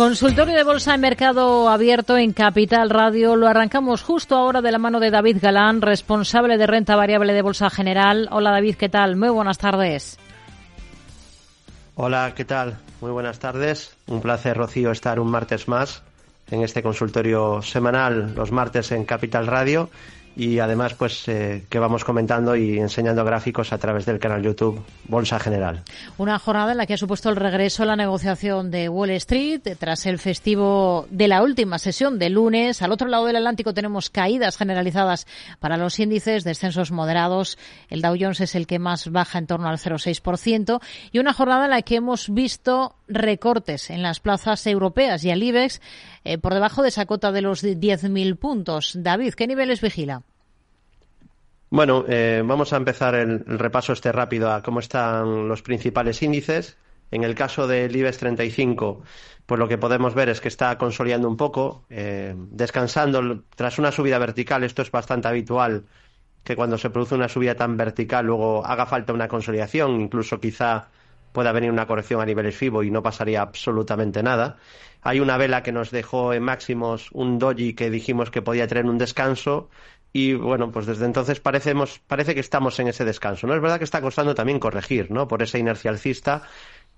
Consultorio de Bolsa en Mercado Abierto en Capital Radio. Lo arrancamos justo ahora de la mano de David Galán, responsable de renta variable de Bolsa General. Hola David, ¿qué tal? Muy buenas tardes. Hola, ¿qué tal? Muy buenas tardes. Un placer, Rocío, estar un martes más en este consultorio semanal, los martes en Capital Radio y además pues eh, que vamos comentando y enseñando gráficos a través del canal YouTube Bolsa General. Una jornada en la que ha supuesto el regreso a la negociación de Wall Street tras el festivo de la última sesión de lunes. Al otro lado del Atlántico tenemos caídas generalizadas para los índices, descensos moderados. El Dow Jones es el que más baja en torno al 0,6% y una jornada en la que hemos visto recortes en las plazas europeas y al IBEX eh, por debajo de esa cota de los 10.000 puntos. David, ¿qué niveles vigila? Bueno, eh, vamos a empezar el, repaso este rápido a cómo están los principales índices. En el caso del IBEX 35, pues lo que podemos ver es que está consolidando un poco, eh, descansando tras una subida vertical. Esto es bastante habitual que cuando se produce una subida tan vertical luego haga falta una consolidación, incluso quizá pueda venir una corrección a niveles FIBO y no pasaría absolutamente nada. Hay una vela que nos dejó en máximos un doji que dijimos que podía tener un descanso y bueno, pues desde entonces parecemos, parece que estamos en ese descanso. No es verdad que está costando también corregir, ¿no? Por esa inercia alcista,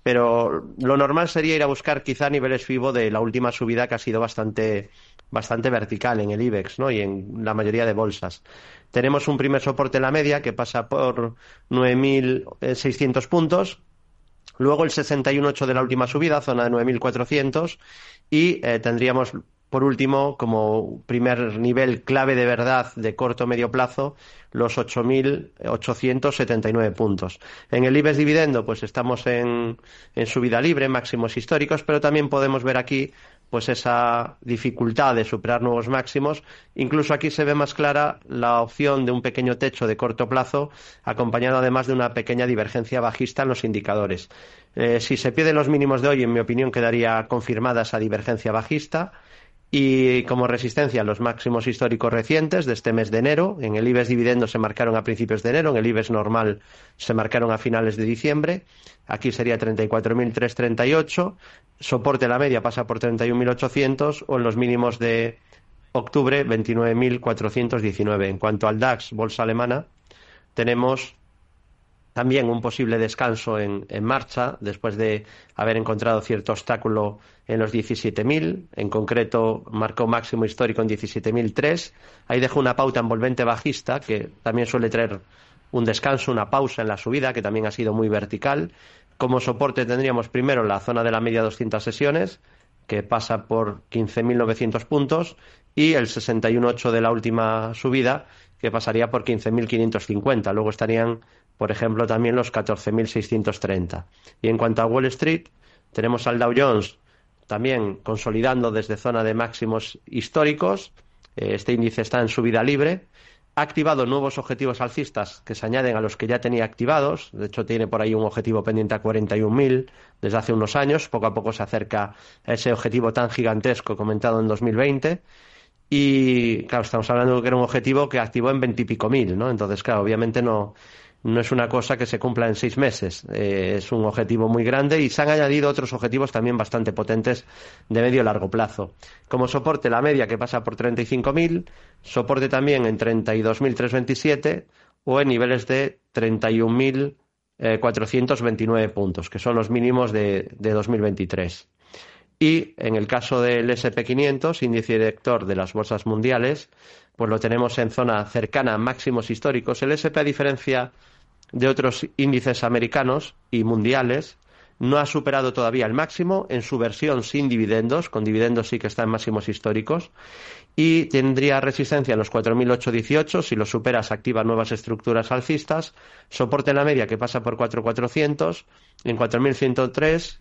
pero lo normal sería ir a buscar quizá niveles FIBO de la última subida que ha sido bastante, bastante vertical en el IBEX, ¿no? Y en la mayoría de bolsas. Tenemos un primer soporte en la media que pasa por 9.600 puntos, Luego el 61.8 de la última subida, zona de 9.400. Y eh, tendríamos por último, como primer nivel clave de verdad de corto medio plazo, los 8.879 puntos. En el IBEX dividendo, pues estamos en, en subida libre, máximos históricos, pero también podemos ver aquí pues esa dificultad de superar nuevos máximos. Incluso aquí se ve más clara la opción de un pequeño techo de corto plazo, acompañado además de una pequeña divergencia bajista en los indicadores. Eh, si se pierden los mínimos de hoy, en mi opinión, quedaría confirmada esa divergencia bajista y como resistencia los máximos históricos recientes de este mes de enero. En el IBEX dividendo se marcaron a principios de enero, en el IBEX normal se marcaron a finales de diciembre. Aquí sería 34.338. Soporte la media pasa por 31.800 o en los mínimos de octubre 29.419. En cuanto al DAX, bolsa alemana, tenemos también un posible descanso en, marcha después de haber encontrado cierto obstáculo en los 17.000. En concreto, marcó máximo histórico en 17.003. Ahí dejó una pauta envolvente bajista que también suele traer un descanso, una pausa en la subida, que también ha sido muy vertical. Como soporte tendríamos primero la zona de la media 200 sesiones, que pasa por 15.900 puntos, y el 61.8 de la última subida, que pasaría por 15.550. Luego estarían por ejemplo, también los 14.630. Y en cuanto a Wall Street, tenemos al Dow Jones también consolidando desde zona de máximos históricos. Eh, este índice está en subida libre. Ha activado nuevos objetivos alcistas que se añaden a los que ya tenía activados. De hecho, tiene por ahí un objetivo pendiente a 41.000 desde hace unos años. Poco a poco se acerca a ese objetivo tan gigantesco comentado en 2020. Y, claro, estamos hablando de que era un objetivo que activó en veintipico mil, ¿no? Entonces, claro, obviamente no, no es una cosa que se cumpla en seis meses. Eh, es un objetivo muy grande y se han añadido otros objetivos también bastante potentes de medio y largo plazo. Como soporte, la media que pasa por 35.000, soporte también en 32.327 o en niveles de 31.429 puntos, que son los mínimos de, de 2023. Y en el caso del SP500, índice director de las bolsas mundiales, pues lo tenemos en zona cercana a máximos históricos. El SP, a diferencia de otros índices americanos y mundiales, no ha superado todavía el máximo en su versión sin dividendos, con dividendos sí que está en máximos históricos, y tendría resistencia en los 4.818, si lo supera se activan nuevas estructuras alcistas, soporte en la media que pasa por 4.400, en 4.103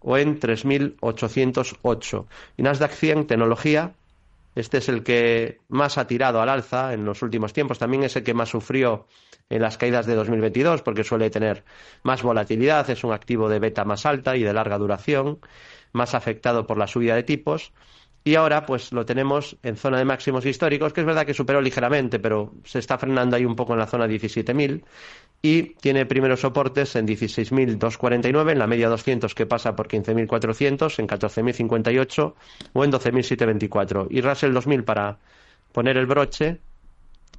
o en 3.808. Y Nasdaq 100, tecnología, este es el que más ha tirado al alza en los últimos tiempos, también es el que más sufrió en las caídas de 2022 porque suele tener más volatilidad, es un activo de beta más alta y de larga duración, más afectado por la subida de tipos. Y ahora pues lo tenemos en zona de máximos históricos, que es verdad que superó ligeramente, pero se está frenando ahí un poco en la zona 17.000 y tiene primeros soportes en 16.249, en la media 200 que pasa por 15.400, en 14.058 o en 12.724. Y Russell 2000 para poner el broche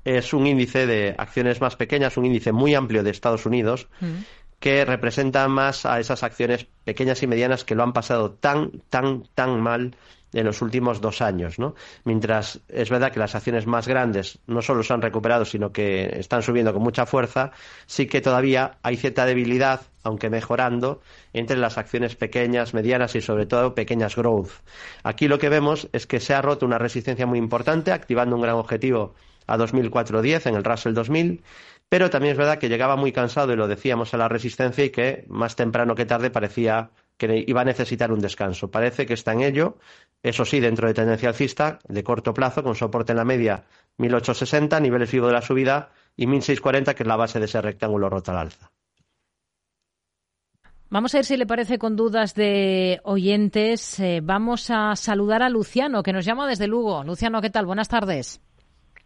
es un índice de acciones más pequeñas, un índice muy amplio de Estados Unidos, mm. que representa más a esas acciones pequeñas y medianas que lo han pasado tan, tan, tan mal en los últimos dos años, ¿no? Mientras es verdad que las acciones más grandes no solo se han recuperado, sino que están subiendo con mucha fuerza, sí que todavía hay cierta debilidad, aunque mejorando, entre las acciones pequeñas, medianas y sobre todo pequeñas growth. Aquí lo que vemos es que se ha roto una resistencia muy importante, activando un gran objetivo a 2410 en el Russell 2000, pero también es verdad que llegaba muy cansado y lo decíamos a la resistencia y que más temprano que tarde parecía que iba a necesitar un descanso. Parece que está en ello, eso sí, dentro de tendencia alcista, de corto plazo, con soporte en la media 1860, niveles vivos de la subida, y 1640, que es la base de ese rectángulo roto al alza. Vamos a ver si le parece con dudas de oyentes. Eh, vamos a saludar a Luciano, que nos llama desde Lugo. Luciano, ¿qué tal? Buenas tardes.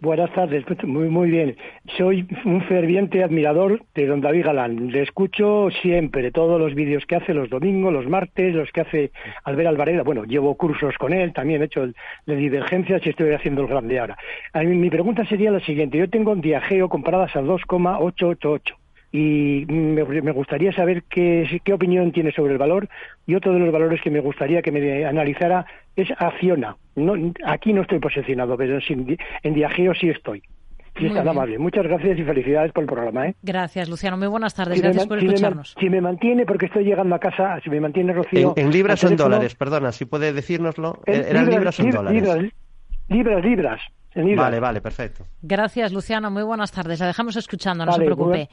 Buenas tardes, muy, muy bien. Soy un ferviente admirador de don David Galán. Le escucho siempre, todos los vídeos que hace los domingos, los martes, los que hace Albert Alvareda. Bueno, llevo cursos con él, también he hecho el de divergencias y estoy haciendo el grande ahora. mi pregunta sería la siguiente. Yo tengo un Diageo comparadas a 2,888 y me, gustaría saber qué, qué, opinión tiene sobre el valor y otro de los valores que me gustaría que me analizara es Acciona. No, aquí no estoy posicionado, pero en Diageo sí estoy. Sí, está amable. Muchas gracias y felicidades por el programa. ¿eh? Gracias, Luciano. Muy buenas tardes. gracias por escucharnos. si me mantiene, porque estoy llegando a casa, si me mantiene Rocío. En, libras o en dólares, perdona, si puede decírnoslo. ¿Eran libras, o en dólares? Libras, libras. Vale, vale, perfecto. Gracias, Luciano. Muy buenas tardes. La dejamos escuchando, no se preocupe.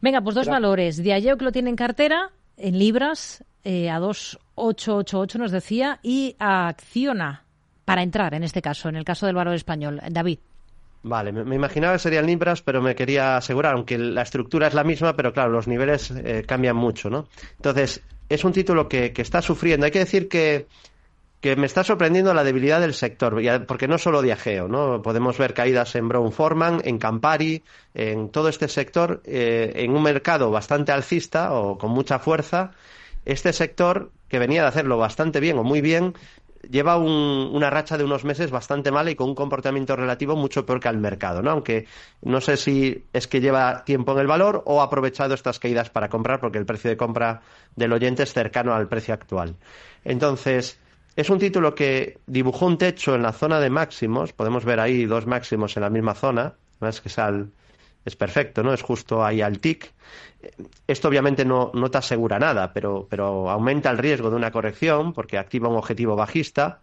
Venga, pues dos valores. Diageo que lo tiene en cartera, en libras, eh, a 2,888 nos decía, y a Acciona, para entrar en este caso, en el caso del valor español. David. Vale, me, imaginaba que serían libras, pero me quería asegurar, aunque la estructura es la misma, pero claro, los niveles eh, cambian mucho, ¿no? Entonces, es un título que, que está sufriendo. Hay que decir que que me está sorprendiendo la debilidad del sector, porque no solo Diageo, ¿no? Podemos ver caídas en Brown Forman, en Campari, en todo este sector, eh, en un mercado bastante alcista o con mucha fuerza. Este sector, que venía de hacerlo bastante bien o muy bien, lleva una racha de unos meses bastante mala y con un comportamiento relativo mucho peor que al mercado, ¿no? Aunque no sé si es que lleva tiempo en el valor o ha aprovechado estas caídas para comprar, porque el precio de compra del oyente es cercano al precio actual. Entonces, es un título que dibujó un techo en la zona de máximos. Podemos ver ahí dos máximos en la misma zona. Es que es perfecto, ¿no? Es justo ahí al tic. Esto obviamente no, no te asegura nada, pero, pero, aumenta el riesgo de una corrección porque activa un objetivo bajista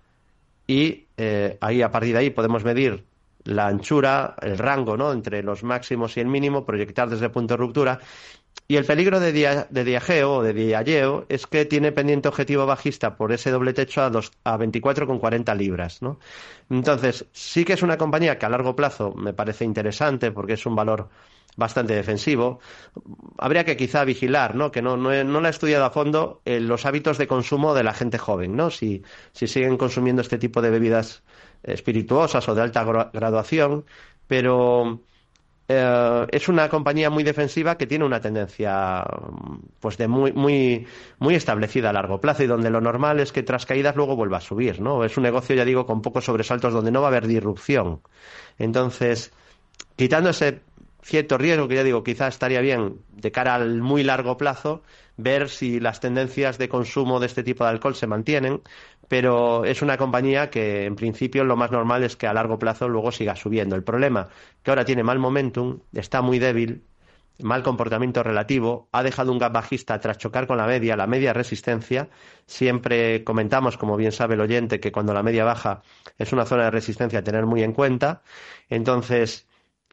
y eh, ahí a partir de ahí podemos medir la anchura, el rango, ¿no? Entre los máximos y el mínimo, proyectar desde el punto de ruptura y el peligro de, Diageo o de Diageo es que tiene pendiente objetivo bajista por ese doble techo a, a 24,40 libras. ¿no? Entonces, sí que es una compañía que a largo plazo me parece interesante porque es un valor bastante defensivo. Habría que quizá vigilar, ¿no? Que no, no, no la he estudiado a fondo en los hábitos de consumo de la gente joven, ¿no? Si, si siguen consumiendo este tipo de bebidas espirituosas o de alta graduación, pero eh, es una compañía muy defensiva que tiene una tendencia pues de muy, muy, muy establecida a largo plazo y donde lo normal es que tras caídas luego vuelva a subir, ¿no? Es un negocio, ya digo, con pocos sobresaltos donde no va a haber disrupción. Entonces, quitando ese cierto riesgo que ya digo, quizá estaría bien de cara al muy largo plazo ver si las tendencias de consumo de este tipo de alcohol se mantienen, pero es una compañía que en principio lo más normal es que a largo plazo luego siga subiendo. El problema que ahora tiene mal momentum, está muy débil, mal comportamiento relativo, ha dejado un gap bajista tras chocar con la media, la media resistencia. Siempre comentamos, como bien sabe el oyente, que cuando la media baja es una zona de resistencia a tener muy en cuenta. Entonces,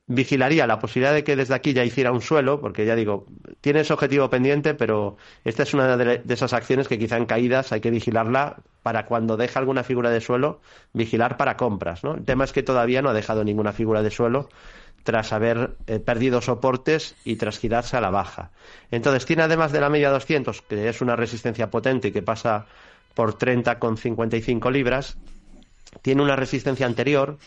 vigilaría la posibilidad de que desde aquí ya hiciera un suelo, porque ya digo, tiene ese objetivo pendiente, pero esta es una de, esas acciones que quizá en caídas hay que vigilarla para cuando deja alguna figura de suelo, vigilar para compras. ¿no? El tema es que todavía no ha dejado ninguna figura de suelo tras haber eh, perdido soportes y tras girarse a la baja. Entonces, tiene además de la media 200, que es una resistencia potente y que pasa por 30,55 libras, tiene una resistencia anterior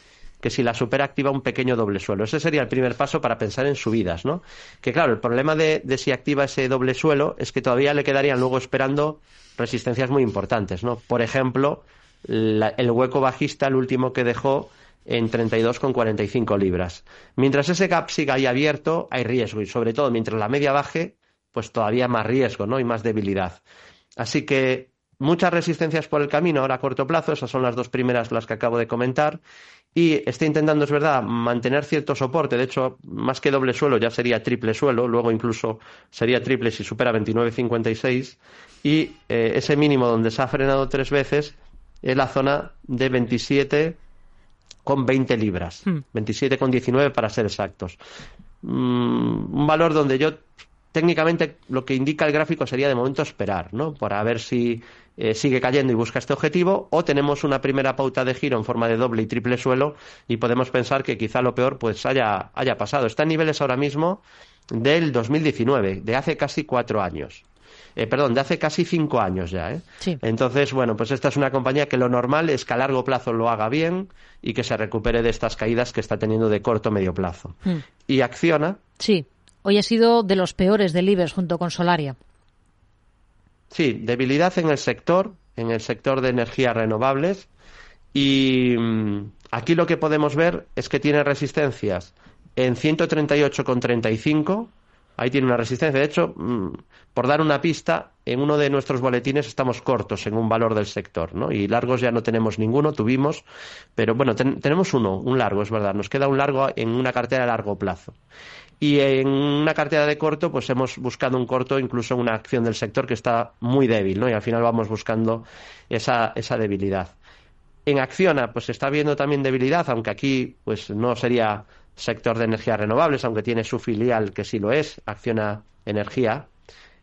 que si la supera activa un pequeño doble suelo. Ese sería el primer paso para pensar en subidas, ¿no? Que claro, el problema de, si activa ese doble suelo es que todavía le quedarían luego esperando resistencias muy importantes, ¿no? Por ejemplo, el hueco bajista, el último que dejó en 32,45 libras. Mientras ese gap siga ahí abierto, hay riesgo y sobre todo mientras la media baje, pues todavía más riesgo, ¿no? Y más debilidad. Así que muchas resistencias por el camino ahora a corto plazo, esas son las dos primeras las que acabo de comentar, y está intentando, es verdad, mantener cierto soporte, de hecho, más que doble suelo ya sería triple suelo, luego incluso sería triple si supera 29.56, y eh, ese mínimo donde se ha frenado tres veces es la zona de 27 con 20 libras, hmm. con 27,19 para ser exactos. Mm, un valor donde yo técnicamente lo que indica el gráfico sería de momento esperar, ¿no? Para ver si eh, sigue cayendo y busca este objetivo o tenemos una primera pauta de giro en forma de doble y triple suelo y podemos pensar que quizá lo peor pues haya, haya pasado. Está en niveles ahora mismo del 2019, de hace casi cuatro años. Eh, perdón, de hace casi cinco años ya. ¿eh? Entonces, bueno, pues esta es una compañía que lo normal es que a largo plazo lo haga bien y que se recupere de estas caídas que está teniendo de corto medio plazo. Hmm. Y Acciona. Sí. Hoy ha sido de los peores del IBEX junto con Solaria. Sí, debilidad en el sector, en el sector de energías renovables. Y mm, aquí lo que podemos ver es que tiene resistencias en 138,35. Ahí tiene una resistencia. De hecho, mm, por dar una pista, en uno de nuestros boletines estamos cortos en un valor del sector, ¿no? Y largos ya no tenemos ninguno, tuvimos, pero bueno, tenemos uno, un largo, es verdad. Nos queda un largo en una cartera a largo plazo. Y en una cartera de corto, pues hemos buscado un corto, incluso una acción del sector que está muy débil, ¿no? Y al final vamos buscando esa, esa debilidad. En Acciona, pues está viendo también debilidad, aunque aquí, pues no sería sector de energías renovables, aunque tiene su filial que sí lo es, Acciona Energía.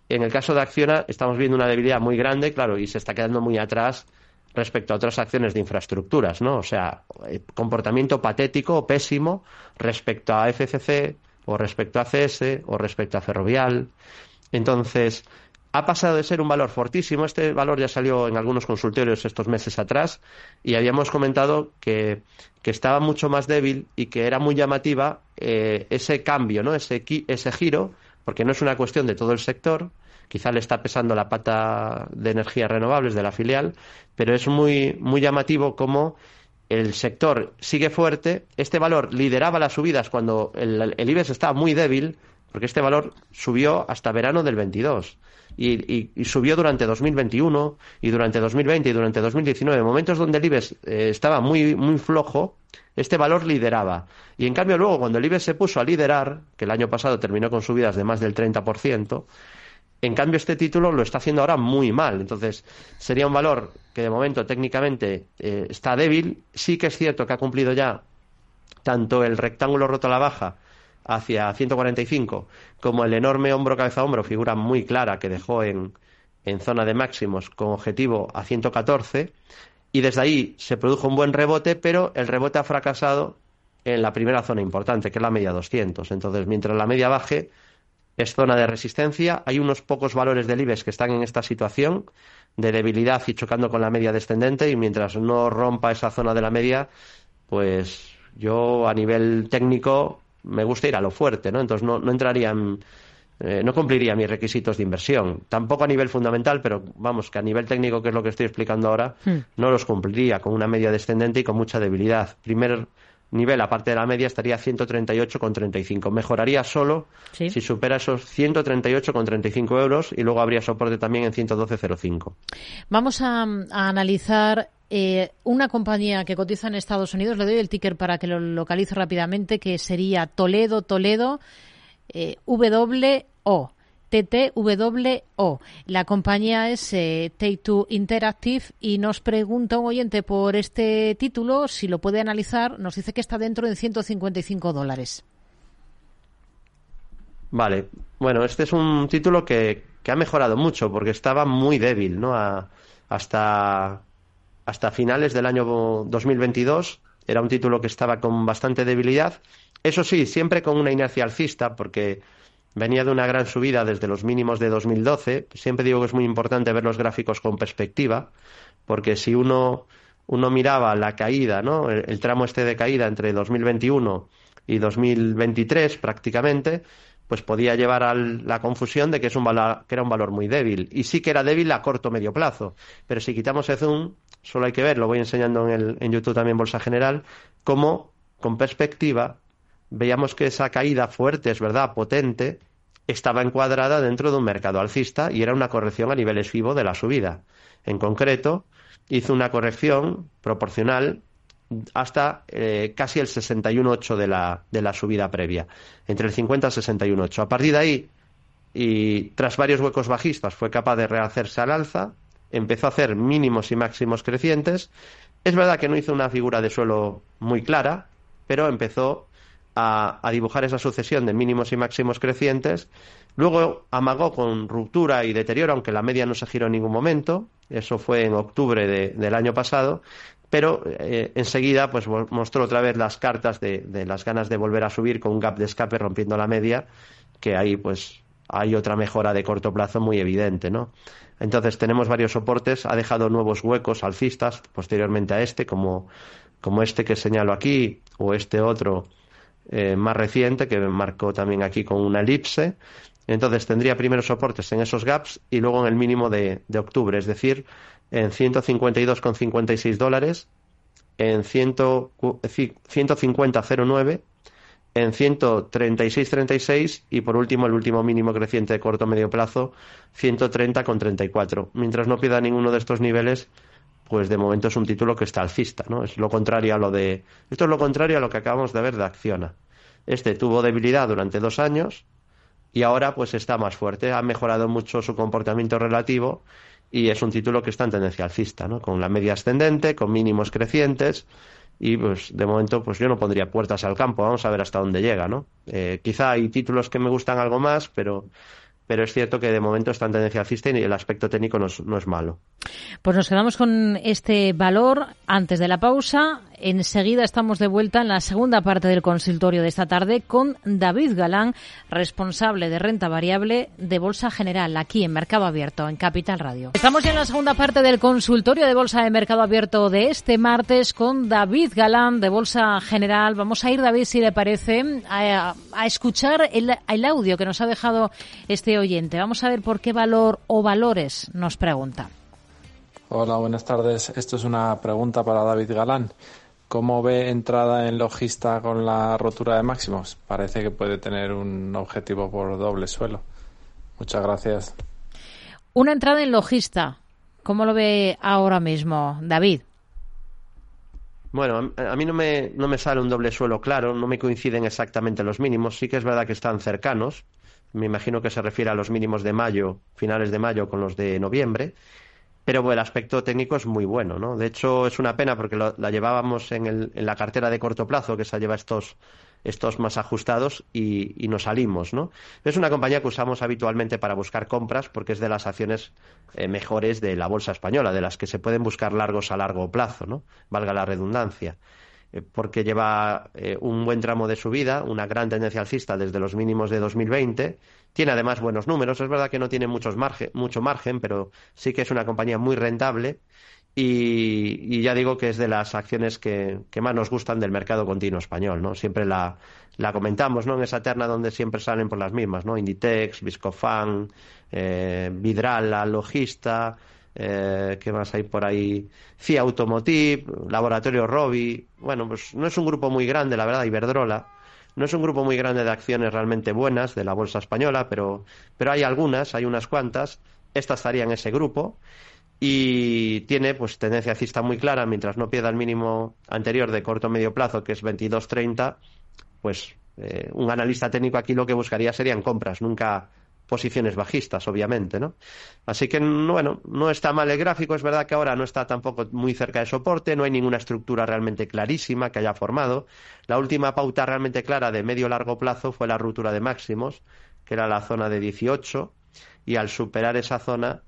En el caso de Acciona, estamos viendo una debilidad muy grande, claro, y se está quedando muy atrás respecto a otras acciones de infraestructuras, ¿no? O sea, eh, comportamiento patético pésimo respecto a FCC, o respecto a CS o respecto a Ferrovial. Entonces, ha pasado de ser un valor fortísimo. Este valor ya salió en algunos consultorios estos meses atrás y habíamos comentado que, estaba mucho más débil y que era muy llamativa eh, ese cambio, ¿no? ese, ese giro, porque no es una cuestión de todo el sector, quizá le está pesando la pata de energías renovables de la filial, pero es muy, muy llamativo cómo el sector sigue fuerte, este valor lideraba las subidas cuando el, IBEX estaba muy débil, porque este valor subió hasta verano del 22 y, subió durante 2021 y durante 2020 y durante 2019, momentos donde el IBEX eh, estaba muy, muy flojo, este valor lideraba. Y en cambio luego cuando el IBEX se puso a liderar, que el año pasado terminó con subidas de más del 30%, en cambio, este título lo está haciendo ahora muy mal. Entonces, sería un valor que de momento técnicamente eh, está débil. Sí que es cierto que ha cumplido ya tanto el rectángulo roto a la baja hacia 145 como el enorme hombro cabeza hombro, figura muy clara que dejó en, en zona de máximos con objetivo a 114. Y desde ahí se produjo un buen rebote, pero el rebote ha fracasado en la primera zona importante, que es la media 200. Entonces, mientras la media baje, es zona de resistencia. Hay unos pocos valores del IBEX que están en esta situación de debilidad y chocando con la media descendente y mientras no rompa esa zona de la media, pues yo a nivel técnico me gusta ir a lo fuerte, ¿no? Entonces no, no entraría eh, no cumpliría mis requisitos de inversión. Tampoco a nivel fundamental, pero vamos, que a nivel técnico, que es lo que estoy explicando ahora, hmm. no los cumpliría con una media descendente y con mucha debilidad. Primer nivel, aparte de la media, estaría 138,35. Mejoraría solo si supera esos 138,35 euros y luego habría soporte también en 112,05. Vamos a, analizar eh, una compañía que cotiza en Estados Unidos. Le doy el ticker para que lo localice rápidamente, que sería Toledo, Toledo, eh, WO. TTWO. La compañía es eh, Take-Two Interactive y nos pregunta un oyente por este título, si lo puede analizar, nos dice que está dentro de 155 dólares. Vale, bueno, este es un título que, que ha mejorado mucho porque estaba muy débil, ¿no? hasta, hasta finales del año 2022 era un título que estaba con bastante debilidad. Eso sí, siempre con una inercia alcista porque venía de una gran subida desde los mínimos de 2012. Siempre digo que es muy importante ver los gráficos con perspectiva, porque si uno uno miraba la caída, ¿no? El, tramo este de caída entre 2021 y 2023 prácticamente, pues podía llevar a la confusión de que, es un valor, que era un valor muy débil. Y sí que era débil a corto medio plazo. Pero si quitamos el zoom, solo hay que ver, lo voy enseñando en, el, en YouTube también Bolsa General, cómo con perspectiva veíamos que esa caída fuerte, es verdad, potente, estaba encuadrada dentro de un mercado alcista y era una corrección a niveles FIBO de la subida. En concreto, hizo una corrección proporcional hasta eh, casi el 61,8 de la, de la subida previa, entre el 50 y el 61,8. A partir de ahí, y tras varios huecos bajistas, fue capaz de rehacerse al alza, empezó a hacer mínimos y máximos crecientes. Es verdad que no hizo una figura de suelo muy clara, pero empezó a, dibujar esa sucesión de mínimos y máximos crecientes. Luego amagó con ruptura y deterioro, aunque la media no se giró en ningún momento. Eso fue en octubre del año pasado. Pero eh, enseguida pues mostró otra vez las cartas de, de, las ganas de volver a subir con un gap de escape rompiendo la media, que ahí pues hay otra mejora de corto plazo muy evidente, ¿no? Entonces tenemos varios soportes, ha dejado nuevos huecos alcistas posteriormente a este, como, como este que señalo aquí, o este otro eh, más reciente que marcó también aquí con una elipse. Entonces tendría primeros soportes en esos gaps y luego en el mínimo de, octubre, es decir, en 152,56 dólares, en 150,09, en 136,36 y por último el último mínimo creciente de corto medio plazo, 130,34. Mientras no pierda ninguno de estos niveles, pues de momento es un título que está alcista, ¿no? Es lo contrario a lo de... Esto es lo contrario a lo que acabamos de ver de Acciona. Este tuvo debilidad durante dos años y ahora pues está más fuerte, ha mejorado mucho su comportamiento relativo y es un título que está en tendencia alcista, ¿no? Con la media ascendente, con mínimos crecientes y pues de momento pues yo no pondría puertas al campo, vamos a ver hasta dónde llega, ¿no? Eh, quizá hay títulos que me gustan algo más, pero pero es cierto que de momento está en tendencia alcista y el aspecto técnico no es, malo. Pues nos quedamos con este valor antes de la pausa. Enseguida estamos de vuelta en la segunda parte del consultorio de esta tarde con David Galán, responsable de renta variable de Bolsa General, aquí en Mercado Abierto, en Capital Radio. Estamos ya en la segunda parte del consultorio de Bolsa de Mercado Abierto de este martes con David Galán de Bolsa General. Vamos a ir, David, si le parece, a, escuchar el, el audio que nos ha dejado este oyente. Vamos a ver por qué valor o valores nos pregunta. Hola, buenas tardes. Esto es una pregunta para David Galán. ¿Cómo ve entrada en logista con la rotura de máximos? Parece que puede tener un objetivo por doble suelo. Muchas gracias. Una entrada en logista. ¿Cómo lo ve ahora mismo, David? Bueno, a mí no me, no me sale un doble suelo claro, no me coinciden exactamente los mínimos. Sí que es verdad que están cercanos. Me imagino que se refiere a los mínimos de mayo, finales de mayo, con los de noviembre pero el aspecto técnico es muy bueno, ¿no? De hecho, es una pena porque la llevábamos en, el, en, la cartera de corto plazo, que se lleva estos, estos más ajustados, y, y, nos salimos, ¿no? Es una compañía que usamos habitualmente para buscar compras porque es de las acciones eh, mejores de la bolsa española, de las que se pueden buscar largos a largo plazo, ¿no? Valga la redundancia eh, porque lleva eh, un buen tramo de subida, una gran tendencia alcista desde los mínimos de 2020 tiene además buenos números. Es verdad que no tiene muchos margen, mucho margen, pero sí que es una compañía muy rentable. Y, ya digo que es de las acciones que, más nos gustan del mercado continuo español, ¿no? Siempre la, comentamos, ¿no? En esa terna donde siempre salen por las mismas, ¿no? Inditex, Viscofan, eh, Vidrala, Logista, eh, ¿qué más hay por ahí? CIA Automotive, Laboratorio Robi. Bueno, pues no es un grupo muy grande, la verdad, Iberdrola. No es un grupo muy grande de acciones realmente buenas de la bolsa española, pero, pero hay algunas, hay unas cuantas. Esta estaría en ese grupo y tiene pues tendencia alcista muy clara mientras no pierda el mínimo anterior de corto medio plazo que es 22.30 pues eh, un analista técnico aquí lo que buscaría serían compras nunca posiciones bajistas, obviamente, ¿no? Así que, bueno, no está mal el gráfico, es verdad que ahora no está tampoco muy cerca de soporte, no hay ninguna estructura realmente clarísima que haya formado. La última pauta realmente clara de medio-largo plazo fue la ruptura de máximos, que era la zona de 18, y al superar esa zona,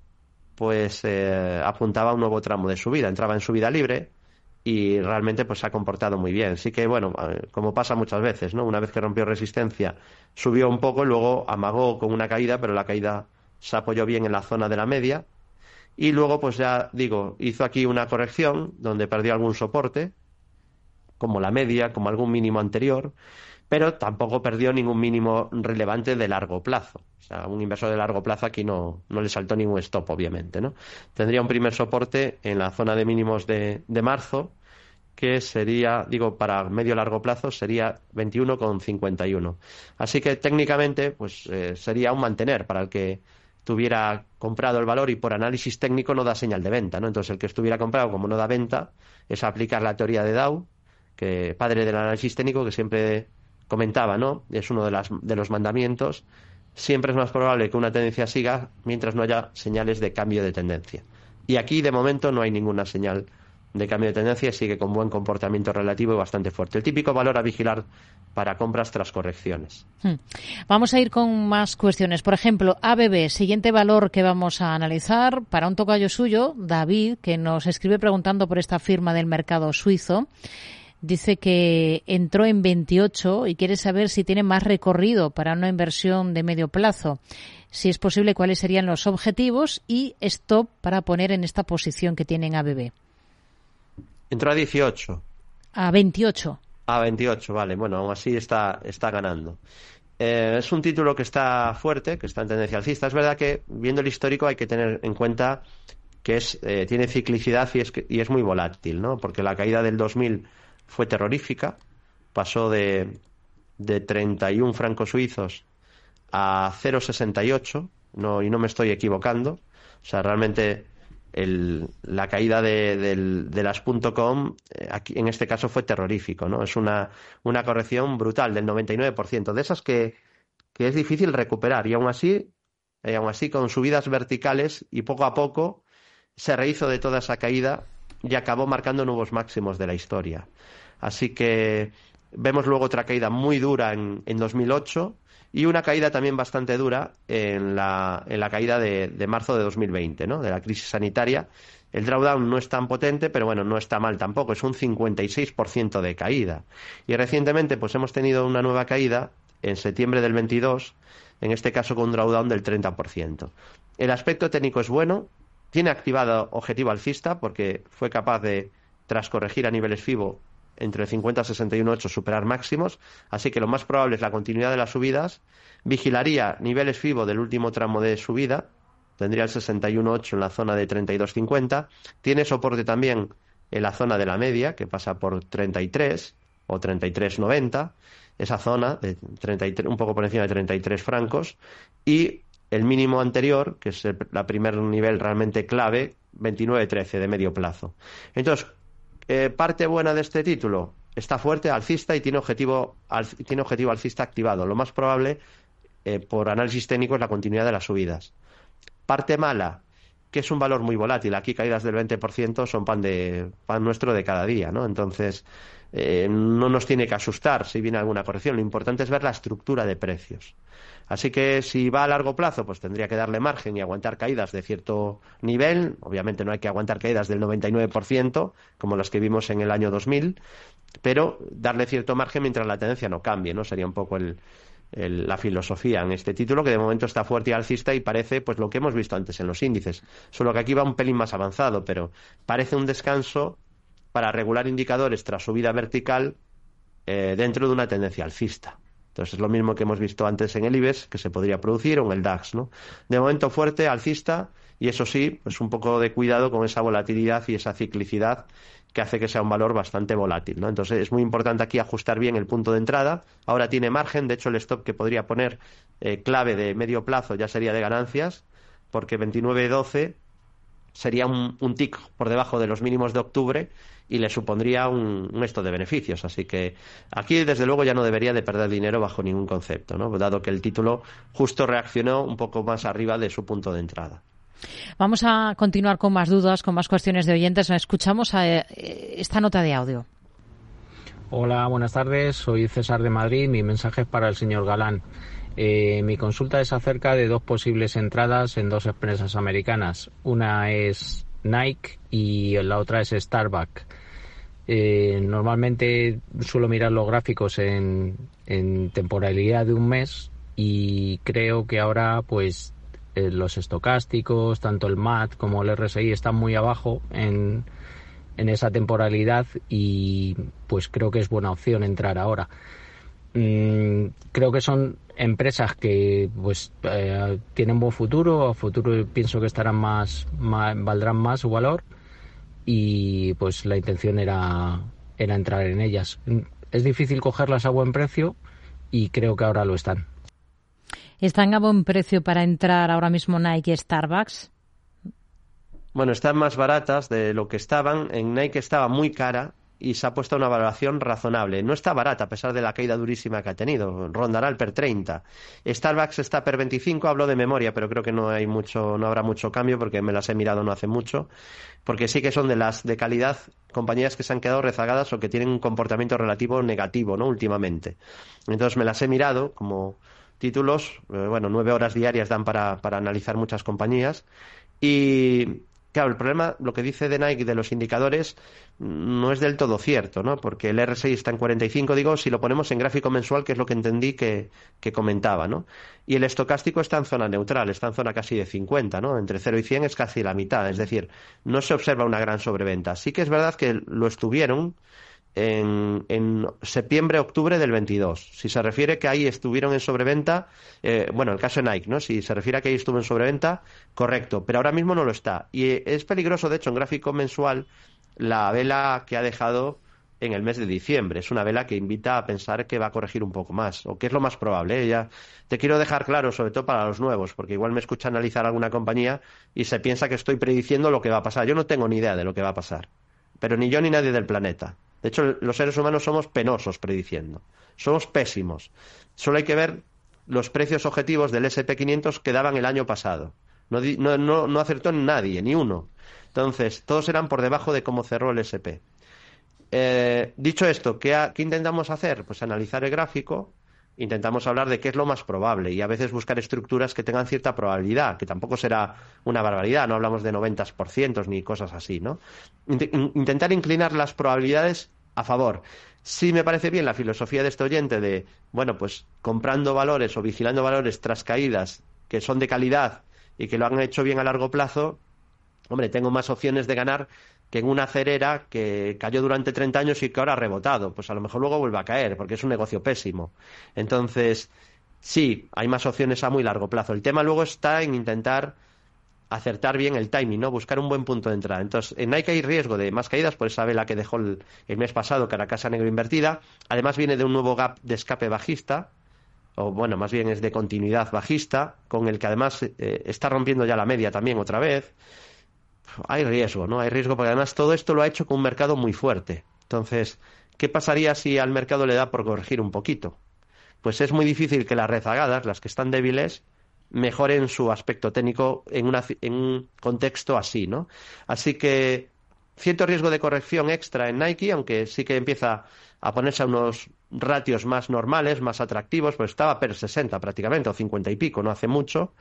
pues eh, apuntaba a un nuevo tramo de subida, entraba en subida libre, y realmente pues se ha comportado muy bien. Sí que, bueno, como pasa muchas veces, ¿no? Una vez que rompió resistencia, subió un poco, luego amagó con una caída, pero la caída se apoyó bien en la zona de la media y luego pues ya digo, hizo aquí una corrección donde perdió algún soporte, como la media, como algún mínimo anterior, pero tampoco perdió ningún mínimo relevante de largo plazo. O sea, un inversor de largo plazo aquí no, no le saltó ningún stop, obviamente, ¿no? Tendría un primer soporte en la zona de mínimos de, de marzo, que sería, digo, para medio largo plazo sería 21,51. Así que técnicamente, pues eh, sería un mantener para el que tuviera comprado el valor y por análisis técnico no da señal de venta, ¿no? Entonces el que estuviera comprado como no da venta es aplicar la teoría de Dow, que padre del análisis técnico que siempre comentaba, ¿no? Es uno de, las, de los mandamientos. Siempre es más probable que una tendencia siga mientras no haya señales de cambio de tendencia. Y aquí, de momento, no hay ninguna señal de cambio de tendencia sigue con buen comportamiento relativo y bastante fuerte. El típico valor a vigilar para compras tras correcciones. Hmm. Vamos a ir con más cuestiones. Por ejemplo, ABB, siguiente valor que vamos a analizar para un tocayo suyo, David, que nos escribe preguntando por esta firma del mercado suizo dice que entró en 28 y quiere saber si tiene más recorrido para una inversión de medio plazo. Si es posible, cuáles serían los objetivos y stop para poner en esta posición que tiene en ABB. Entró a 18. A 28. A 28, vale. Bueno, aún así está, está ganando. Eh, es un título que está fuerte, que está en tendencia alcista. Es verdad que, viendo el histórico, hay que tener en cuenta que es, eh, tiene ciclicidad y es, y es muy volátil, ¿no? Porque la caída del 2000 fue terrorífica, pasó de, de 31 francos suizos a 0,68, no, y no me estoy equivocando. O sea, realmente el, la caída de, de las .com eh, aquí, en este caso fue terrorífico, ¿no? Es una, una corrección brutal del 99%, de esas que, que es difícil recuperar y aún así, y aún así con subidas verticales y poco a poco se rehizo de toda esa caída y acabó marcando nuevos máximos de la historia. Así que vemos luego otra caída muy dura en, en 2008 y una caída también bastante dura en la, en la caída de, de, marzo de 2020, ¿no? de la crisis sanitaria. El drawdown no es tan potente, pero bueno, no está mal tampoco, es un 56% de caída. Y recientemente pues hemos tenido una nueva caída en septiembre del 22, en este caso con un drawdown del 30%. El aspecto técnico es bueno, tiene activado objetivo alcista porque fue capaz de, tras corregir a niveles FIBO entre 50 y 61,8 superar máximos, así que lo más probable es la continuidad de las subidas. Vigilaría niveles FIBO del último tramo de subida, tendría el 61,8 en la zona de 32,50. Tiene soporte también en la zona de la media, que pasa por 33 o 33,90, esa zona de 33, un poco por encima de 33 francos, y el mínimo anterior, que es el primer nivel realmente clave, 29,13 de medio plazo. Entonces, eh, parte buena de este título, está fuerte, alcista y tiene objetivo, alcista activado. Lo más probable, eh, por análisis técnico, es la continuidad de las subidas. Parte mala, que es un valor muy volátil. Aquí caídas del 20% son pan, de, pan nuestro de cada día, ¿no? Entonces, eh, no nos tiene que asustar si viene alguna corrección. Lo importante es ver la estructura de precios. Así que si va a largo plazo, pues tendría que darle margen y aguantar caídas de cierto nivel. Obviamente no hay que aguantar caídas del 99%, como las que vimos en el año 2000, pero darle cierto margen mientras la tendencia no cambie, ¿no? Sería un poco la filosofía en este título, que de momento está fuerte y alcista y parece pues lo que hemos visto antes en los índices. Solo que aquí va un pelín más avanzado, pero parece un descanso para regular indicadores tras subida vertical eh, dentro de una tendencia alcista. Entonces es lo mismo que hemos visto antes en el IBEX, que se podría producir, o en el DAX, ¿no? De momento fuerte, alcista, y eso sí, pues un poco de cuidado con esa volatilidad y esa ciclicidad que hace que sea un valor bastante volátil, ¿no? Entonces es muy importante aquí ajustar bien el punto de entrada. Ahora tiene margen, de hecho el stop que podría poner eh, clave de medio plazo ya sería de ganancias, porque 29.12 sería un, un tic por debajo de los mínimos de octubre y le supondría un, un, esto de beneficios. Así que aquí, desde luego, ya no debería de perder dinero bajo ningún concepto, ¿no? dado que el título justo reaccionó un poco más arriba de su punto de entrada. Vamos a continuar con más dudas, con más cuestiones de oyentes. Escuchamos a eh, esta nota de audio. Hola, buenas tardes. Soy César de Madrid. Mi mensaje es para el señor Galán. Eh, mi consulta es acerca de dos posibles entradas en dos empresas americanas. Una es Nike y la otra es Starbucks. Eh, normalmente suelo mirar los gráficos en, temporalidad de un mes y creo que ahora pues eh, los estocásticos, tanto el MAT como el RSI están muy abajo en, en esa temporalidad y pues creo que es buena opción entrar ahora. Mm, creo que son empresas que pues eh, tienen buen futuro, a futuro pienso que estarán más, valdrán más su valor y pues la intención era, era entrar en ellas. Es difícil cogerlas a buen precio y creo que ahora lo están. ¿Están a buen precio para entrar ahora mismo Nike y Starbucks? Bueno, están más baratas de lo que estaban. En Nike estaba muy cara y se ha puesto una valoración razonable. No está barata a pesar de la caída durísima que ha tenido. Rondará el per 30. Starbucks está per 25, hablo de memoria, pero creo que no hay mucho, no habrá mucho cambio porque me las he mirado no hace mucho. Porque sí que son de las de calidad compañías que se han quedado rezagadas o que tienen un comportamiento relativo negativo, ¿no? Últimamente. Entonces me las he mirado como títulos, eh, bueno, nueve horas diarias dan para, para analizar muchas compañías y Claro, el problema, lo que dice de Nike de los indicadores, no es del todo cierto, ¿no? Porque el R6 está en 45, digo, si lo ponemos en gráfico mensual, que es lo que entendí que, que, comentaba, ¿no? Y el estocástico está en zona neutral, está en zona casi de 50, ¿no? Entre 0 y 100 es casi la mitad, es decir, no se observa una gran sobreventa. Sí que es verdad que lo estuvieron, en, septiembre-octubre del 22. Si se refiere que ahí estuvieron en sobreventa, eh, bueno, el caso de Nike, ¿no? Si se refiere a que ahí estuvo en sobreventa, correcto, pero ahora mismo no lo está. Y es peligroso, de hecho, en gráfico mensual, la vela que ha dejado en el mes de diciembre. Es una vela que invita a pensar que va a corregir un poco más, o que es lo más probable. ¿eh? Ya te quiero dejar claro, sobre todo para los nuevos, porque igual me escucha analizar alguna compañía y se piensa que estoy prediciendo lo que va a pasar. Yo no tengo ni idea de lo que va a pasar, pero ni yo ni nadie del planeta. De hecho, los seres humanos somos penosos prediciendo. Somos pésimos. Solo hay que ver los precios objetivos del SP500 que daban el año pasado. No, acertó nadie, ni uno. Entonces, todos eran por debajo de cómo cerró el SP. Eh, dicho esto, ¿qué, ¿qué, intentamos hacer? Pues analizar el gráfico, intentamos hablar de qué es lo más probable y a veces buscar estructuras que tengan cierta probabilidad, que tampoco será una barbaridad, no hablamos de 90% ni cosas así, ¿no? Intentar inclinar las probabilidades a favor. Sí me parece bien la filosofía de este oyente de, bueno, pues comprando valores o vigilando valores tras caídas que son de calidad y que lo han hecho bien a largo plazo, hombre, tengo más opciones de ganar que en una cerera que cayó durante 30 años y que ahora ha rebotado. Pues a lo mejor luego vuelve a caer, porque es un negocio pésimo. Entonces, sí, hay más opciones a muy largo plazo. El tema luego está en intentar acertar bien el timing, ¿no? Buscar un buen punto de entrada. Entonces, en Nike hay riesgo de más caídas por esa vela que dejó el, mes pasado, que era casa negro invertida. Además, viene de un nuevo gap de escape bajista, o bueno, más bien es de continuidad bajista, con el que además eh, está rompiendo ya la media también otra vez hay riesgo, ¿no? Hay riesgo porque además todo esto lo ha hecho con un mercado muy fuerte. Entonces, ¿qué pasaría si al mercado le da por corregir un poquito? Pues es muy difícil que las rezagadas, las que están débiles, mejoren su aspecto técnico en, en un contexto así, ¿no? Así que cierto riesgo de corrección extra en Nike, aunque sí que empieza a ponerse a unos ratios más normales, más atractivos, pues estaba per 60 prácticamente, o 50 y pico, no hace mucho,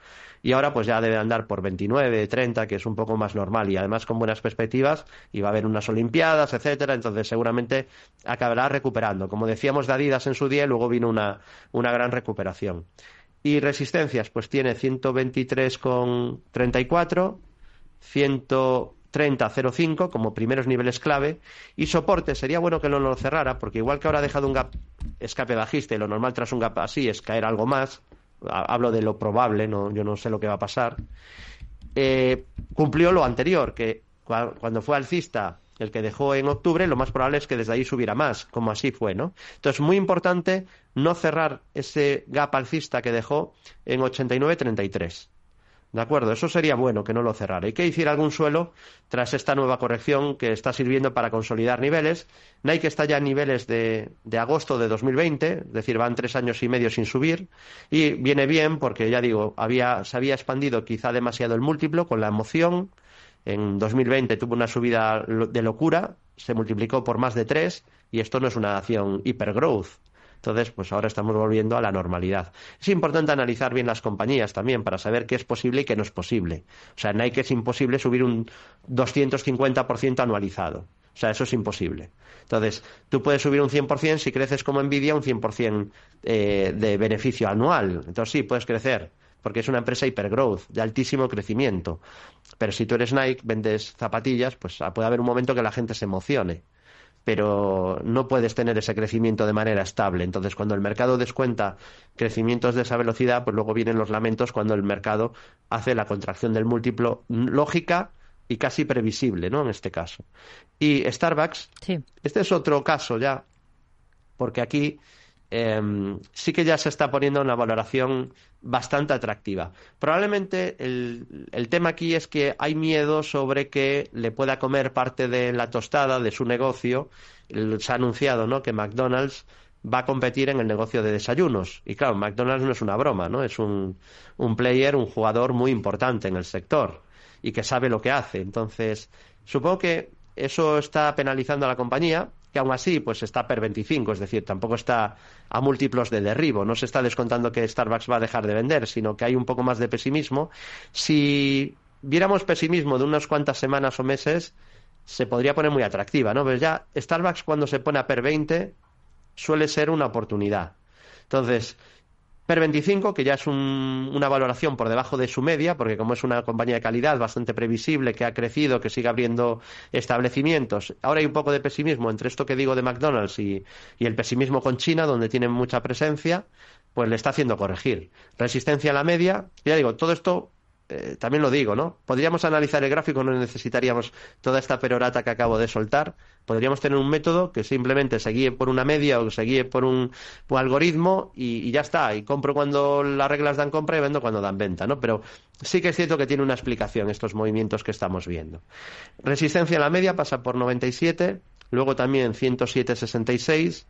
y ahora pues ya debe andar por 29, 30, que es un poco más normal y además con buenas perspectivas, y va a haber unas Olimpiadas, etcétera, entonces seguramente acabará recuperando. Como decíamos de Adidas en su día, luego vino una, una gran recuperación. Y resistencias, pues tiene 123,34, 100 30.05 como primeros niveles clave y soporte sería bueno que no lo cerrara porque igual que ahora ha dejado un gap escape bajista y lo normal tras un gap así es caer algo más hablo de lo probable no yo no sé lo que va a pasar eh, cumplió lo anterior que cuando fue alcista el que dejó en octubre lo más probable es que desde ahí subiera más como así fue no entonces muy importante no cerrar ese gap alcista que dejó en 89.33 ¿De acuerdo? Eso sería bueno que no lo cerrara y que hiciera algún suelo tras esta nueva corrección que está sirviendo para consolidar niveles. Nike está ya en niveles de, de agosto de 2020, es decir, van tres años y medio sin subir y viene bien porque, ya digo, había, se había expandido quizá demasiado el múltiplo con la emoción. En 2020 tuvo una subida de locura, se multiplicó por más de tres y esto no es una acción hipergrowth entonces, pues ahora estamos volviendo a la normalidad. Es importante analizar bien las compañías también para saber qué es posible y qué no es posible. O sea, Nike es imposible subir un 250% anualizado. O sea, eso es imposible. Entonces, tú puedes subir un 100% si creces como Nvidia un 100% eh, de beneficio anual. Entonces, sí, puedes crecer porque es una empresa hipergrowth, de altísimo crecimiento. Pero si tú eres Nike, vendes zapatillas, pues puede haber un momento que la gente se emocione pero no puedes tener ese crecimiento de manera estable. Entonces, cuando el mercado descuenta crecimientos de esa velocidad, pues luego vienen los lamentos cuando el mercado hace la contracción del múltiplo lógica y casi previsible, ¿no? En este caso. Y Starbucks, este es otro caso ya, porque aquí Em, sí que ya se está poniendo una valoración bastante atractiva. Probablemente el, tema aquí es que hay miedo sobre que le pueda comer parte de la tostada de su negocio. Se ha anunciado ¿no? que McDonald's va a competir en el negocio de desayunos. Y claro, McDonald's no es una broma, ¿no? Es un, un player, un jugador muy importante en el sector y que sabe lo que hace. Entonces, supongo que eso está penalizando a la compañía que aún así pues está per 25, es decir, tampoco está a múltiplos de derribo, no se está descontando que Starbucks va a dejar de vender, sino que hay un poco más de pesimismo. Si viéramos pesimismo de unas cuantas semanas o meses, se podría poner muy atractiva, ¿no? Pero ya Starbucks cuando se pone a per 20 suele ser una oportunidad. Entonces, Per 25, que ya es una valoración por debajo de su media, porque como es una compañía de calidad bastante previsible, que ha crecido, que sigue abriendo establecimientos, ahora hay un poco de pesimismo entre esto que digo de McDonald's y, y el pesimismo con China, donde tienen mucha presencia, pues le está haciendo corregir. Resistencia a la media, ya digo, todo esto eh, también lo digo, ¿no? Podríamos analizar el gráfico, no necesitaríamos toda esta perorata que acabo de soltar. Podríamos tener un método que simplemente se guíe por una media o se guíe por un, algoritmo y, ya está. Y compro cuando las reglas dan compra y vendo cuando dan venta, ¿no? Pero sí que es cierto que tiene una explicación estos movimientos que estamos viendo. Resistencia a la media pasa por 97, luego también 107.66,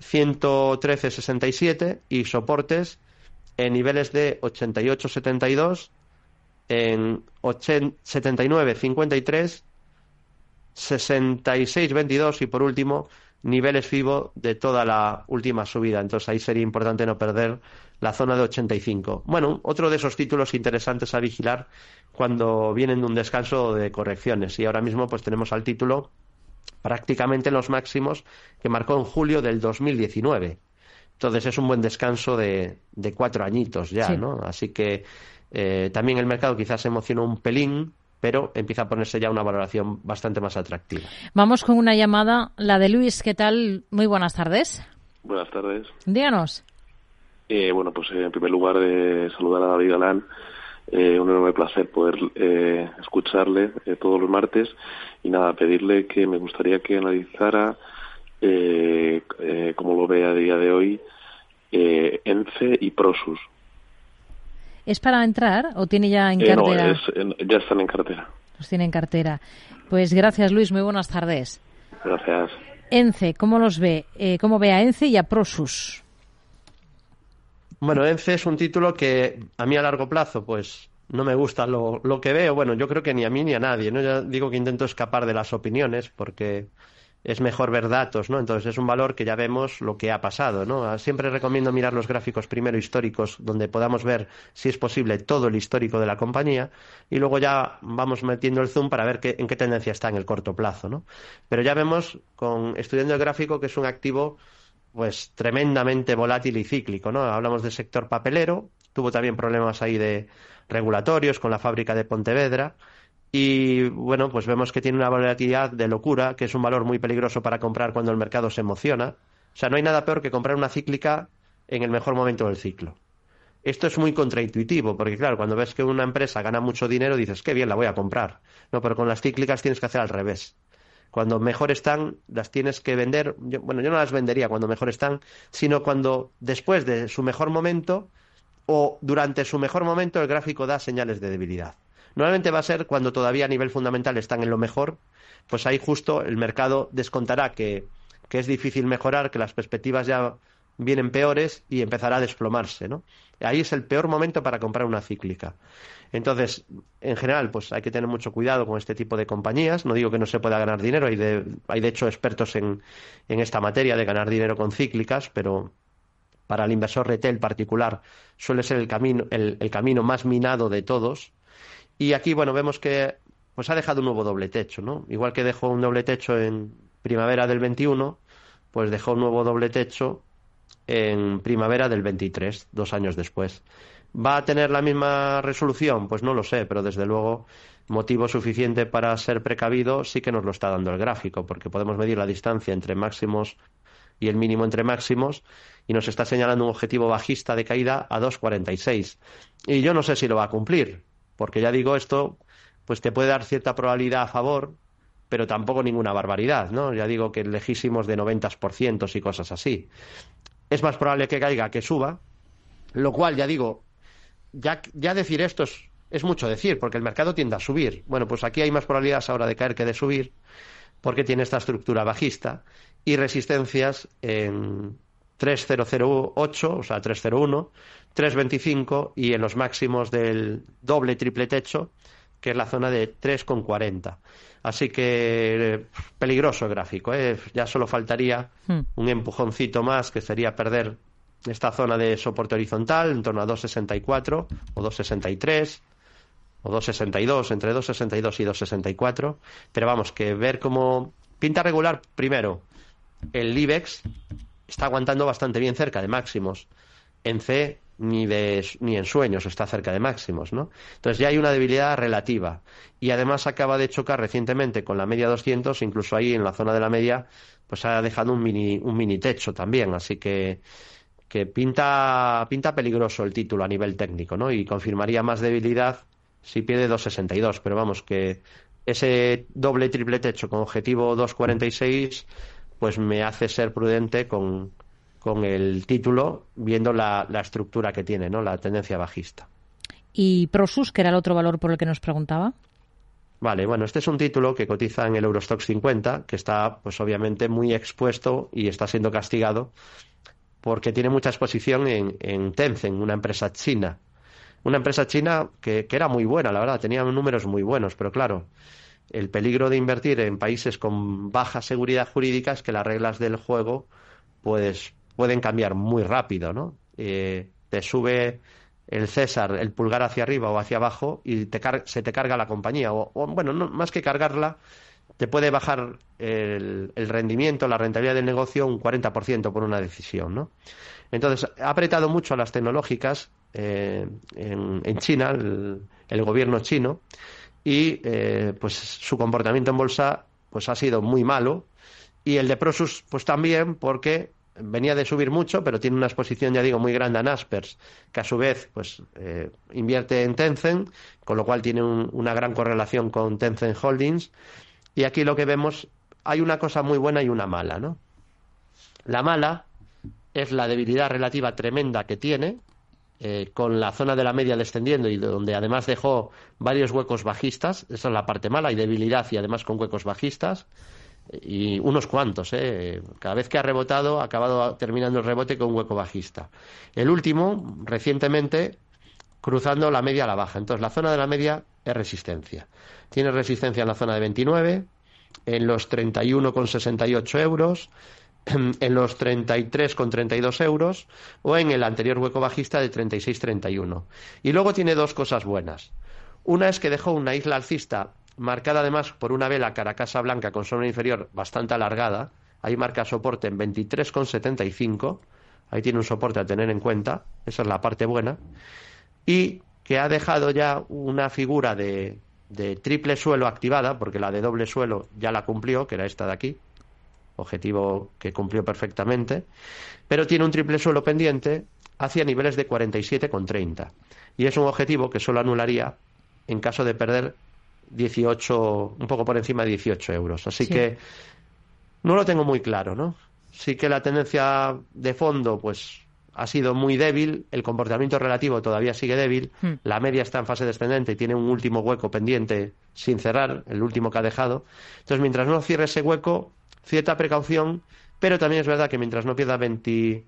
113.67 y soportes en niveles de 88.72 en 79, 53, 66, 22 y por último niveles FIBO de toda la última subida. Entonces ahí sería importante no perder la zona de 85. Bueno, otro de esos títulos interesantes a vigilar cuando vienen de un descanso de correcciones. Y ahora mismo pues tenemos al título prácticamente los máximos que marcó en julio del 2019. Entonces es un buen descanso de, de cuatro añitos ya, ¿no? Así que eh, también el mercado quizás se emociona un pelín, pero empieza a ponerse ya una valoración bastante más atractiva. Vamos con una llamada, la de Luis. ¿Qué tal? Muy buenas tardes. Buenas tardes. Díganos. Eh, bueno, pues eh, en primer lugar, saludar a David Galán. un enorme placer poder escucharle todos los martes y nada, pedirle que me gustaría que analizara cómo lo ve a día de hoy ENCE y Prosus. ¿Es para entrar o tiene ya en eh, cartera? No, ya están en cartera. Los tiene en cartera. Pues gracias, Luis. Muy buenas tardes. Gracias. ENCE, ¿cómo los ve? Eh, ¿Cómo ve a ENCE y a Prosus? Bueno, ENCE es un título que a mí a largo plazo, pues no me gusta lo, lo que veo. Bueno, yo creo que ni a mí ni a nadie. ¿no? Ya digo que intento escapar de las opiniones porque es mejor ver datos, ¿no? Entonces es un valor que ya vemos lo que ha pasado, ¿no? Siempre recomiendo mirar los gráficos primero históricos donde podamos ver si es posible todo el histórico de la compañía y luego ya vamos metiendo el zoom para ver qué, en qué tendencia está en el corto plazo, ¿no? Pero ya vemos con estudiando el gráfico que es un activo pues tremendamente volátil y cíclico, ¿no? Hablamos del sector papelero, tuvo también problemas ahí de regulatorios con la fábrica de Pontevedra y bueno, pues vemos que tiene una volatilidad de locura, que es un valor muy peligroso para comprar cuando el mercado se emociona. O sea, no hay nada peor que comprar una cíclica en el mejor momento del ciclo. Esto es muy contraintuitivo, porque claro, cuando ves que una empresa gana mucho dinero, dices, qué bien, la voy a comprar. No, pero con las cíclicas tienes que hacer al revés. Cuando mejor están, las tienes que vender. bueno, yo no las vendería cuando mejor están, sino cuando después de su mejor momento o durante su mejor momento el gráfico da señales de debilidad. Normalmente va a ser cuando todavía a nivel fundamental están en lo mejor, pues ahí justo el mercado descontará que, es difícil mejorar, que las perspectivas ya vienen peores y empezará a desplomarse, ¿no? Ahí es el peor momento para comprar una cíclica. Entonces, en general, pues hay que tener mucho cuidado con este tipo de compañías. No digo que no se pueda ganar dinero, hay de, hay de hecho expertos en, en esta materia de ganar dinero con cíclicas, pero para el inversor retail particular suele ser el camino, el camino más minado de todos y aquí, bueno, vemos que pues ha dejado un nuevo doble techo, ¿no? Igual que dejó un doble techo en primavera del 21, pues dejó un nuevo doble techo en primavera del 23, dos años después. ¿Va a tener la misma resolución? Pues no lo sé, pero desde luego motivo suficiente para ser precavido sí que nos lo está dando el gráfico, porque podemos medir la distancia entre máximos y el mínimo entre máximos y nos está señalando un objetivo bajista de caída a 2.46. Y yo no sé si lo va a cumplir, porque ya digo esto, pues te puede dar cierta probabilidad a favor, pero tampoco ninguna barbaridad, ¿no? Ya digo que lejísimos de 90% y cosas así. Es más probable que caiga que suba, lo cual, ya digo, ya, ya decir esto es, es mucho decir, porque el mercado tiende a subir. Bueno, pues aquí hay más probabilidades ahora de caer que de subir, porque tiene esta estructura bajista y resistencias en 3008, o sea, 301, 325 y en los máximos del doble triple techo, que es la zona de 3,40. Así que peligroso gráfico. ¿eh? Ya solo faltaría hmm. un empujoncito más, que sería perder esta zona de soporte horizontal en torno a 2,64 o 2,63 o 2,62, entre 2,62 y 2,64. Pero vamos, que ver cómo pinta regular, primero, el IBEX está aguantando bastante bien cerca de máximos. En C ni, de, ni en sueños está cerca de máximos, ¿no? Entonces ya hay una debilidad relativa. Y además acaba de chocar recientemente con la media 200, incluso ahí en la zona de la media, pues ha dejado un mini, un mini techo también. Así que, que pinta, pinta peligroso el título a nivel técnico, ¿no? Y confirmaría más debilidad si pierde 2.62. Pero vamos, que ese doble triple techo con objetivo 2.46 pues me hace ser prudente con, con el título, viendo la, la, estructura que tiene, ¿no? La tendencia bajista. ¿Y Prosus, que era el otro valor por el que nos preguntaba? Vale, bueno, este es un título que cotiza en el Eurostox 50, que está, pues obviamente, muy expuesto y está siendo castigado porque tiene mucha exposición en, en Tencent, una empresa china. Una empresa china que, que era muy buena, la verdad, tenía números muy buenos, pero claro, el peligro de invertir en países con baja seguridad jurídica es que las reglas del juego pues pueden cambiar muy rápido, ¿no? Eh, te sube el César el pulgar hacia arriba o hacia abajo y te se te carga la compañía. O, bueno, no, más que cargarla, te puede bajar el, rendimiento, la rentabilidad del negocio un 40% por una decisión, ¿no? Entonces, ha apretado mucho a las tecnológicas eh, en, China, el gobierno chino, y eh, pues su comportamiento en bolsa pues ha sido muy malo y el de Prosus pues también porque venía de subir mucho pero tiene una exposición ya digo muy grande a Naspers que a su vez pues eh, invierte en Tencent con lo cual tiene una gran correlación con Tencent Holdings y aquí lo que vemos hay una cosa muy buena y una mala ¿no? la mala es la debilidad relativa tremenda que tiene eh, con la zona de la media descendiendo y donde además dejó varios huecos bajistas, esa es la parte mala, hay debilidad y además con huecos bajistas, y unos cuantos, ¿eh? cada vez que ha rebotado ha acabado terminando el rebote con un hueco bajista. El último, recientemente, cruzando la media a la baja. Entonces, la zona de la media es resistencia. Tiene resistencia en la zona de 29, en los 31,68 euros, en los 33,32 euros o en el anterior hueco bajista de 36,31. Y luego tiene dos cosas buenas. Una es que dejó una isla alcista marcada además por una vela caracasa blanca con sombra inferior bastante alargada. Ahí marca soporte en 23,75. Ahí tiene un soporte a tener en cuenta. Esa es la parte buena. Y que ha dejado ya una figura de, de triple suelo activada, porque la de doble suelo ya la cumplió, que era esta de aquí, objetivo que cumplió perfectamente, pero tiene un triple suelo pendiente hacia niveles de 47,30 y es un objetivo que solo anularía en caso de perder 18, un poco por encima de 18 euros. Así que no lo tengo muy claro, ¿no? Sí que la tendencia de fondo, pues ha sido muy débil, el comportamiento relativo todavía sigue débil, hmm. la media está en fase descendente y tiene un último hueco pendiente sin cerrar, el último que ha dejado. Entonces, mientras no cierre ese hueco, cierta precaución, pero también es verdad que mientras no pierda 20,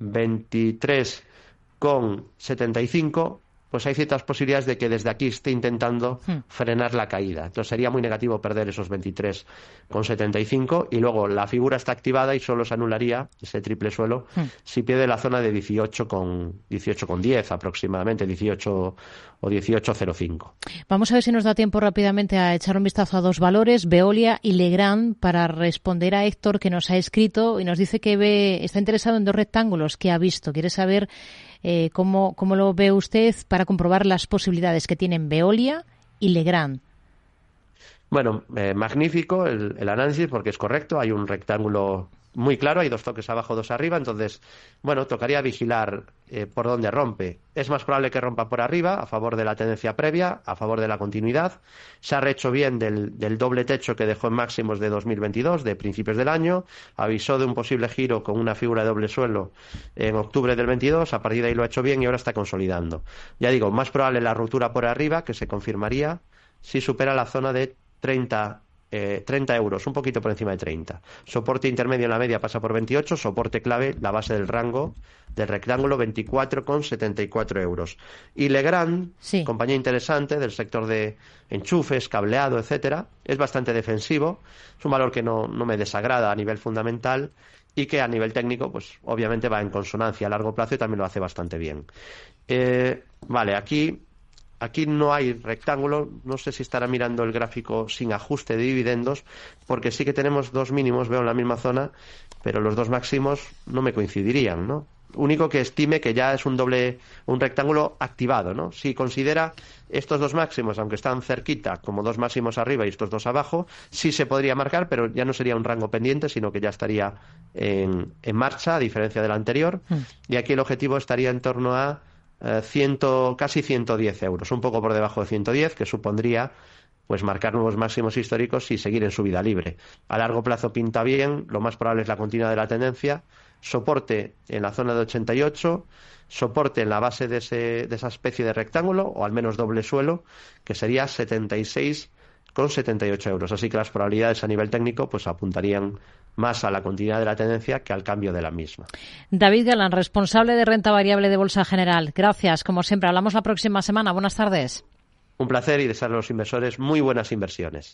23,75, pues hay ciertas posibilidades de que desde aquí esté intentando hmm. frenar la caída. Entonces sería muy negativo perder esos 23,75 y luego la figura está activada y solo se anularía ese triple suelo hmm. si pierde la zona de 18 con 18 con 10 aproximadamente, 18 o 18,05. Vamos a ver si nos da tiempo rápidamente a echar un vistazo a dos valores, Veolia y Legrand, para responder a Héctor que nos ha escrito y nos dice que ve, está interesado en dos rectángulos que ha visto. Quiere saber Eh, ¿cómo, ¿Cómo lo ve usted para comprobar las posibilidades que tienen Veolia y Legrand? Bueno, eh, magnífico el, el, análisis porque es correcto. Hay un rectángulo muy claro, hay dos toques abajo, dos arriba, entonces, bueno, tocaría vigilar eh, por dónde rompe. Es más probable que rompa por arriba, a favor de la tendencia previa, a favor de la continuidad. Se ha rehecho bien del, del doble techo que dejó en máximos de 2022, de principios del año. Avisó de un posible giro con una figura de doble suelo en octubre del 22, a partir de ahí lo ha hecho bien y ahora está consolidando. Ya digo, más probable la ruptura por arriba, que se confirmaría si supera la zona de 30 eh, 30 euros, un poquito por encima de 30. Soporte intermedio en la media pasa por 28, soporte clave, la base del rango del rectángulo, 24,74 euros. Y Legrand, Sí. compañía interesante del sector de enchufes, cableado, etcétera, es bastante defensivo, es un valor que no, no me desagrada a nivel fundamental y que a nivel técnico, pues obviamente va en consonancia a largo plazo y también lo hace bastante bien. Eh, vale, aquí Aquí no hay rectángulo, no sé si estará mirando el gráfico sin ajuste de dividendos, porque sí que tenemos dos mínimos, veo en la misma zona, pero los dos máximos no me coincidirían, ¿no? Único que estime que ya es un doble, un rectángulo activado, ¿no? Si considera estos dos máximos, aunque están cerquita, como dos máximos arriba y estos dos abajo, sí se podría marcar, pero ya no sería un rango pendiente, sino que ya estaría en, en marcha, a diferencia del anterior. Y aquí el objetivo estaría en torno a eh, ciento, casi 110 euros, un poco por debajo de 110, que supondría pues marcar nuevos máximos históricos y seguir en subida libre. A largo plazo pinta bien, lo más probable es la continuidad de la tendencia, soporte en la zona de 88, soporte en la base de, ese, de esa especie de rectángulo, o al menos doble suelo, que sería 76 con 78 euros. Así que las probabilidades a nivel técnico pues apuntarían más a la continuidad de la tendencia que al cambio de la misma. David Galán, responsable de renta variable de Bolsa General. Gracias, como siempre. Hablamos la próxima semana. Buenas tardes. Un placer y desear a los inversores muy buenas inversiones.